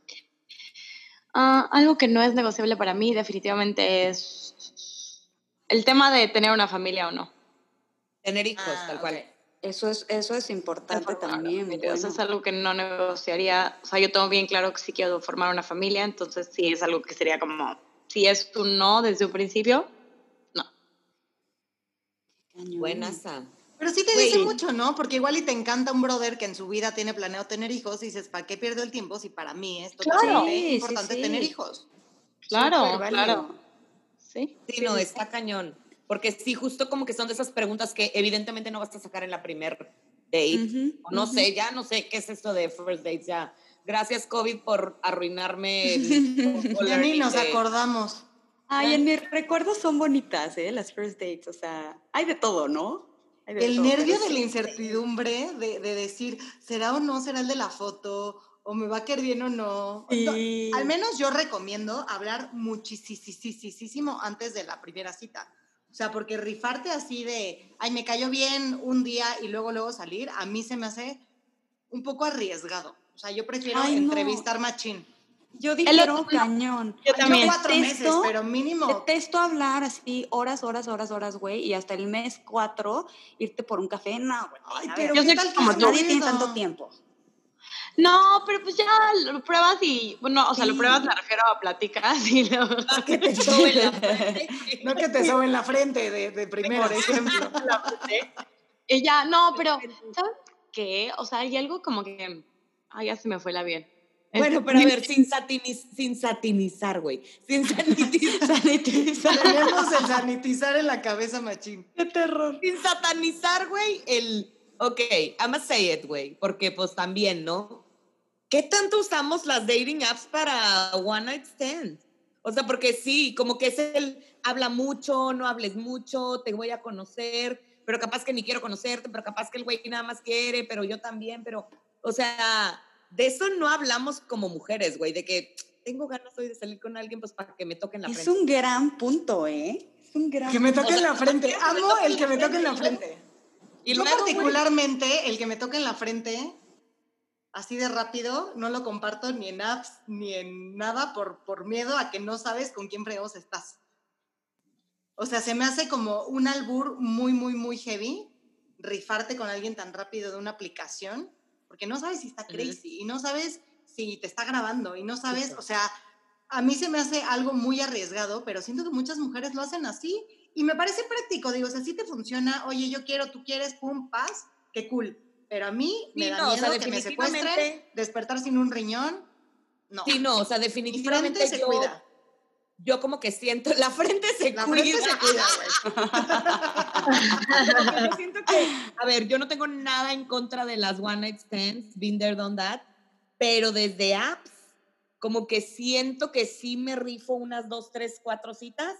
Ah, algo que no es negociable para mí definitivamente es el tema de tener una familia o no. Tener hijos, ah, tal cual. Eso es, eso es importante también. Eso es algo que no negociaría. O sea, yo tengo bien claro que sí quiero formar una familia, entonces sí es algo que sería como, si es un no desde un principio, Buenas. Pero sí te dice mucho, ¿no? Porque igual y te encanta un brother que en su vida tiene planeado tener hijos y dices, ¿para qué pierdo el tiempo si para mí es totalmente importante tener hijos? Claro, claro. Sí. Sí, no, está cañón. Porque sí, justo como que son de esas preguntas que evidentemente no vas a sacar en la primer date. o no sé, ya no sé qué es esto de first dates, ya. Gracias, COVID, por arruinarme. ya ni nos acordamos. Ay, en mis recuerdos son bonitas, ¿eh? Las first dates, o sea, hay de todo, ¿no? el nervio de la incertidumbre de, decir, ¿será o no será el de la foto? ¿O me va a quedar bien o no? al menos yo recomiendo hablar muchísimo antes de la primera cita. O sea, porque rifarte así de, ay, me cayó bien un día y luego luego salir, a mí se me hace un poco arriesgado. O sea, yo prefiero entrevistar machín. Yo dijeron cañón. Yo también. cuatro meses, pero mínimo. Detesto hablar así horas, horas, horas, horas, güey, y hasta el mes cuatro irte por un café. No, güey. Ay, pero yo sé que como nadie tiene tanto tiempo. No, pero pues ya lo pruebas y, bueno, o sea, lo pruebas me refiero a platicas y lo... No que te sobe la frente. no que te sobe en la frente de, de primero, ejemplo. y ya, no, pero, ¿sabes qué? O sea, hay algo como que, ay, ya se me fue la bien. Bueno, pero a ver, sin, sin satinizar, güey. Sin sanitizar. Tenemos el sanitizar en la cabeza, machín. Qué terror. Sin satanizar, güey, el... Ok, I'm a say it, güey, porque pues también, ¿no? ¿Qué tanto usamos las dating apps para one night stand? O sea, porque sí, como que es el habla mucho, no hables mucho, te voy a conocer, pero capaz que ni quiero conocerte, pero capaz que el güey nada más quiere, pero yo también, pero, o sea, de eso no hablamos como mujeres, güey, de que tengo ganas hoy de salir con alguien, pues para que me toquen la frente. Es un gran punto, ¿eh? Es un gran Que me toquen la frente. Amo el que me toque en la frente. Y Yo particularmente, el que me toque en la frente, así de rápido, no lo comparto ni en apps ni en nada por, por miedo a que no sabes con quién fregos estás. O sea, se me hace como un albur muy, muy, muy heavy rifarte con alguien tan rápido de una aplicación porque no sabes si está crazy y no sabes si te está grabando y no sabes, o sea, a mí se me hace algo muy arriesgado, pero siento que muchas mujeres lo hacen así y me parece práctico, digo, o sea, si te funciona, oye, yo quiero, tú quieres, pum, paz, qué cool. Pero a mí me da miedo que me secuestren, despertar sin un riñón. No. Sí, no, o sea, definitivamente se cuida yo como que siento, la frente se la cuida. Frente se cuida, yo siento que, a ver, yo no tengo nada en contra de las one night stands, been there, done that, pero desde apps, como que siento que sí me rifo unas dos, tres, cuatro citas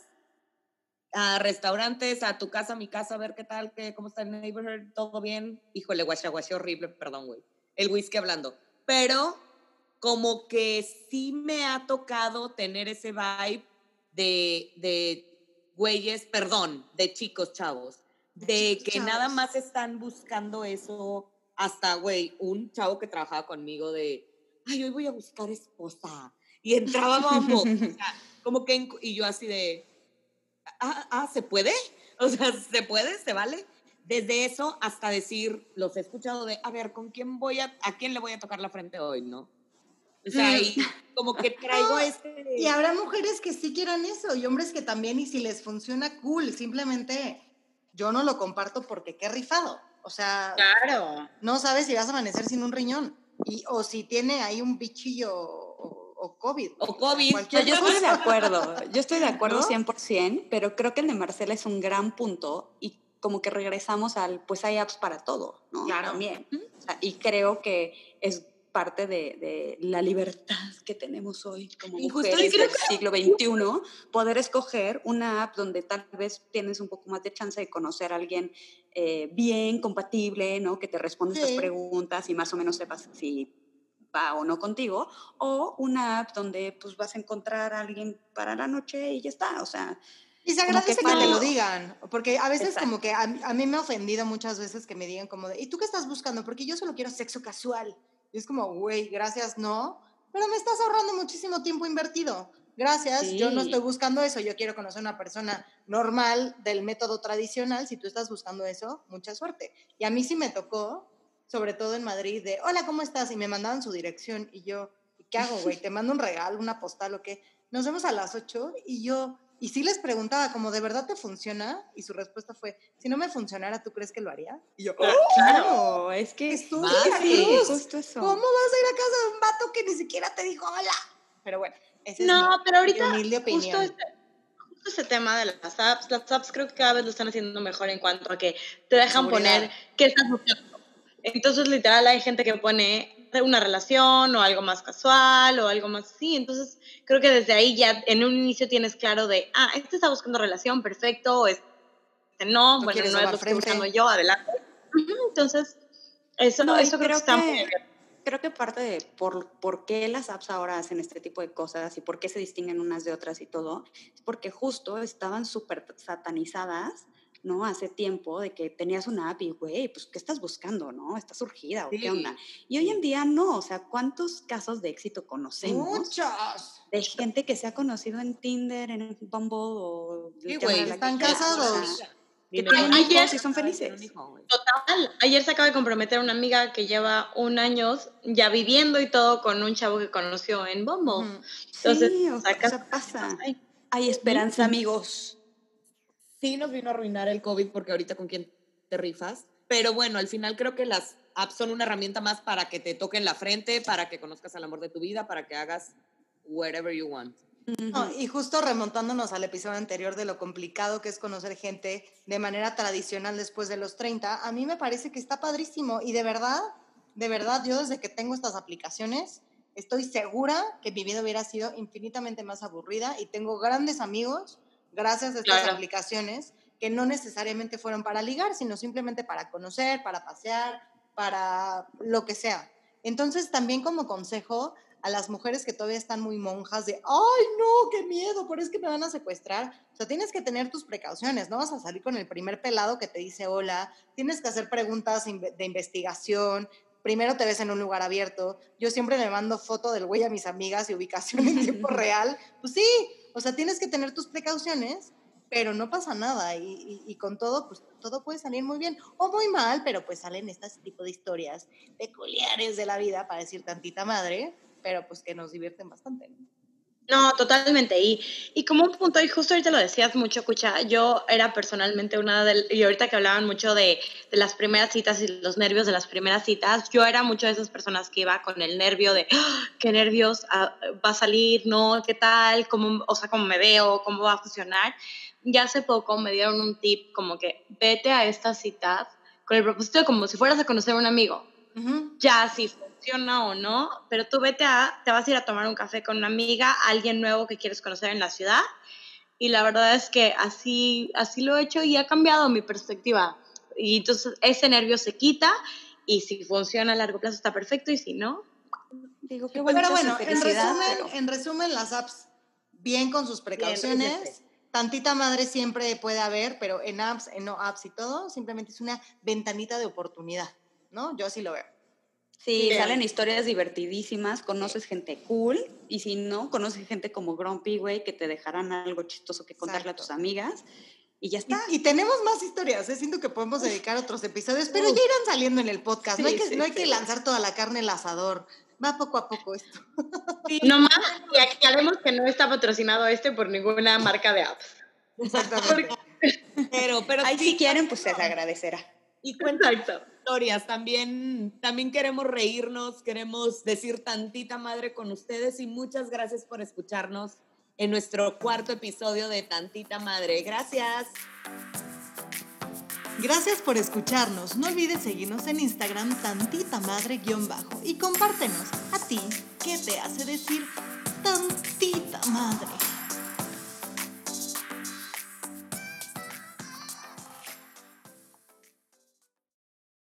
a restaurantes, a tu casa, a mi casa, a ver qué tal, qué, cómo está el neighborhood, todo bien. Híjole, guacha, guacha, horrible, perdón, güey. El whisky hablando. Pero como que sí me ha tocado tener ese vibe de, de güeyes, perdón, de chicos chavos, de que nada más están buscando eso. Hasta, güey, un chavo que trabajaba conmigo de, ay, hoy voy a buscar esposa. Y entraba Bumble. o sea, como que, y yo así de, ah, ah, ¿se puede? O sea, ¿se puede? ¿Se vale? Desde eso hasta decir, los he escuchado de, a ver, ¿con quién voy a, a quién le voy a tocar la frente hoy, no? O sea, y como que traigo este... Y habrá mujeres que sí quieran eso y hombres que también, y si les funciona, cool. Simplemente yo no lo comparto porque qué rifado. O sea, claro. no sabes si vas a amanecer sin un riñón. Y, o si tiene ahí un bichillo o, COVID. O COVID. Yo estoy de acuerdo, yo estoy de acuerdo 100%, pero creo que el de Marcela es un gran punto y como que regresamos al, pues hay apps para todo, ¿no? Claro. También. y creo que es parte de, la libertad que tenemos hoy como mujeres del siglo XXI, poder escoger una app donde tal vez tienes un poco más de chance de conocer a alguien eh, bien, compatible, ¿no? que te responda estas preguntas y más o menos sepas si va o no contigo, o una app donde pues vas a encontrar a alguien para la noche y ya está, o sea... Y se agradece que, te lo digan, porque a veces como que a, a, mí me ha ofendido muchas veces que me digan como de, ¿y tú qué estás buscando? Porque yo solo quiero sexo casual. Y es como, güey, gracias, no, pero me estás ahorrando muchísimo tiempo invertido. Gracias, yo no estoy buscando eso, yo quiero conocer a una persona normal del método tradicional. Si tú estás buscando eso, mucha suerte. Y a mí sí me tocó, sobre todo en Madrid, de, hola, ¿cómo estás? Y me mandaban su dirección y yo, ¿qué hago, güey? ¿Te mando un regalo, una postal o qué? Nos vemos a las 8 y yo, y sí les preguntaba, como, ¿de verdad te funciona? Y su respuesta fue, si no me funcionara, ¿tú crees que lo haría? Y yo, ¡Oh! claro, es que es ¿Cómo vas a ir a casa de un vato que ni siquiera te dijo hola? Pero bueno, ese no, es pero ahorita Justo, este, justo ese tema de las apps, las apps creo que cada vez lo están haciendo mejor en cuanto a que te dejan poner qué estás buscando. Entonces, literal, hay gente que pone una relación o algo más casual o algo más así. Entonces, creo que desde ahí ya en un inicio tienes claro de, ah, este está buscando relación, perfecto, este no, bueno, no es lo que estoy buscando yo, adelante. Entonces, eso, no, eso creo, que está Creo que parte de por, por qué las apps ahora hacen este tipo de cosas y por qué se distinguen unas de otras y todo, es porque justo estaban súper satanizadas ¿no? Hace tiempo de que tenías una app y, güey, pues, ¿qué estás buscando, no? ¿Estás surgida o qué onda? Y hoy en día no, o sea, ¿cuántos casos de éxito conocemos? Muchos. De gente que se ha conocido en Tinder, en Bumble o... Sí, güey, están casados. que tienen ayer, y son felices. Total. Ayer se acaba de comprometer una amiga que lleva un año ya viviendo y todo con un chavo que conoció en Bumble. Entonces, sí, o sea, pasa. Hay esperanza, amigos sí nos vino a arruinar el COVID porque ahorita con quién te rifas. Pero bueno, al final creo que las apps son una herramienta más para que te toquen la frente, para que conozcas al amor de tu vida, para que hagas whatever you want. y justo remontándonos al episodio anterior de lo complicado que es conocer gente de manera tradicional después de los 30, a mí me parece que está padrísimo y de verdad, de verdad, yo desde que tengo estas aplicaciones, estoy segura que mi vida hubiera sido infinitamente más aburrida y tengo grandes amigos gracias a estas aplicaciones que no necesariamente fueron para ligar, sino simplemente para conocer, para pasear, para lo que sea. Entonces, también como consejo a las mujeres que todavía están muy monjas de, ay, no, qué miedo, pero es que me van a secuestrar. O sea, tienes que tener tus precauciones, no vas a salir con el primer pelado que te dice hola, tienes que hacer preguntas de investigación, primero te ves en un lugar abierto. Yo siempre le mando foto del güey a mis amigas y ubicación en tiempo real. Pues sí, o sea, tienes que tener tus precauciones, pero no pasa nada y, con todo, pues todo puede salir muy bien o muy mal, pero pues salen este tipo de historias peculiares de la vida, para decir tantita madre, pero pues que nos divierten bastante. No, totalmente. Y, y como un punto, y justo ahorita lo decías mucho, Cucha, yo era personalmente una de, y ahorita que hablaban mucho de, de, las primeras citas y los nervios de las primeras citas, yo era mucho de esas personas que iba con el nervio de, ¡Ah! qué nervios, ah, va a salir, no, qué tal, cómo, o sea, cómo me veo, cómo va a funcionar. Ya hace poco me dieron un tip como que vete a esta cita con el propósito de como si fueras a conocer a un amigo. Ya, sí, o no, pero tú vete a, te vas a ir a tomar un café con una amiga, alguien nuevo que quieres conocer en la ciudad. Y la verdad es que así, así lo he hecho y ha cambiado mi perspectiva. Y entonces ese nervio se quita y si funciona a largo plazo está perfecto y si no, digo que bueno. Pero bueno, en resumen, en resumen, las apps bien con sus precauciones, tantita madre siempre puede haber, pero en apps, en no apps y todo, simplemente es una ventanita de oportunidad, ¿no? Yo así lo veo. Sí, salen historias divertidísimas, conoces gente cool y si no, conoces gente como Grumpy, güey, que te dejarán algo chistoso que contarle a tus amigas y ya está. Y, tenemos más historias, ¿eh? siento que podemos dedicar otros episodios, pero ya irán saliendo en el podcast, no hay, que, no hay que lanzar toda la carne al asador, va poco a poco esto. No más, y aclaremos que no está patrocinado este por ninguna marca de apps. Exactamente. pero, pero Ahí si quieren, pues se agradecerá. Y cuenta también, también queremos reírnos, queremos decir tantita madre con ustedes y muchas gracias por escucharnos en nuestro cuarto episodio de Tantita Madre. Gracias. Gracias por escucharnos. No olvides seguirnos en Instagram tantita madre-bajo y compártenos a ti qué te hace decir tantita madre.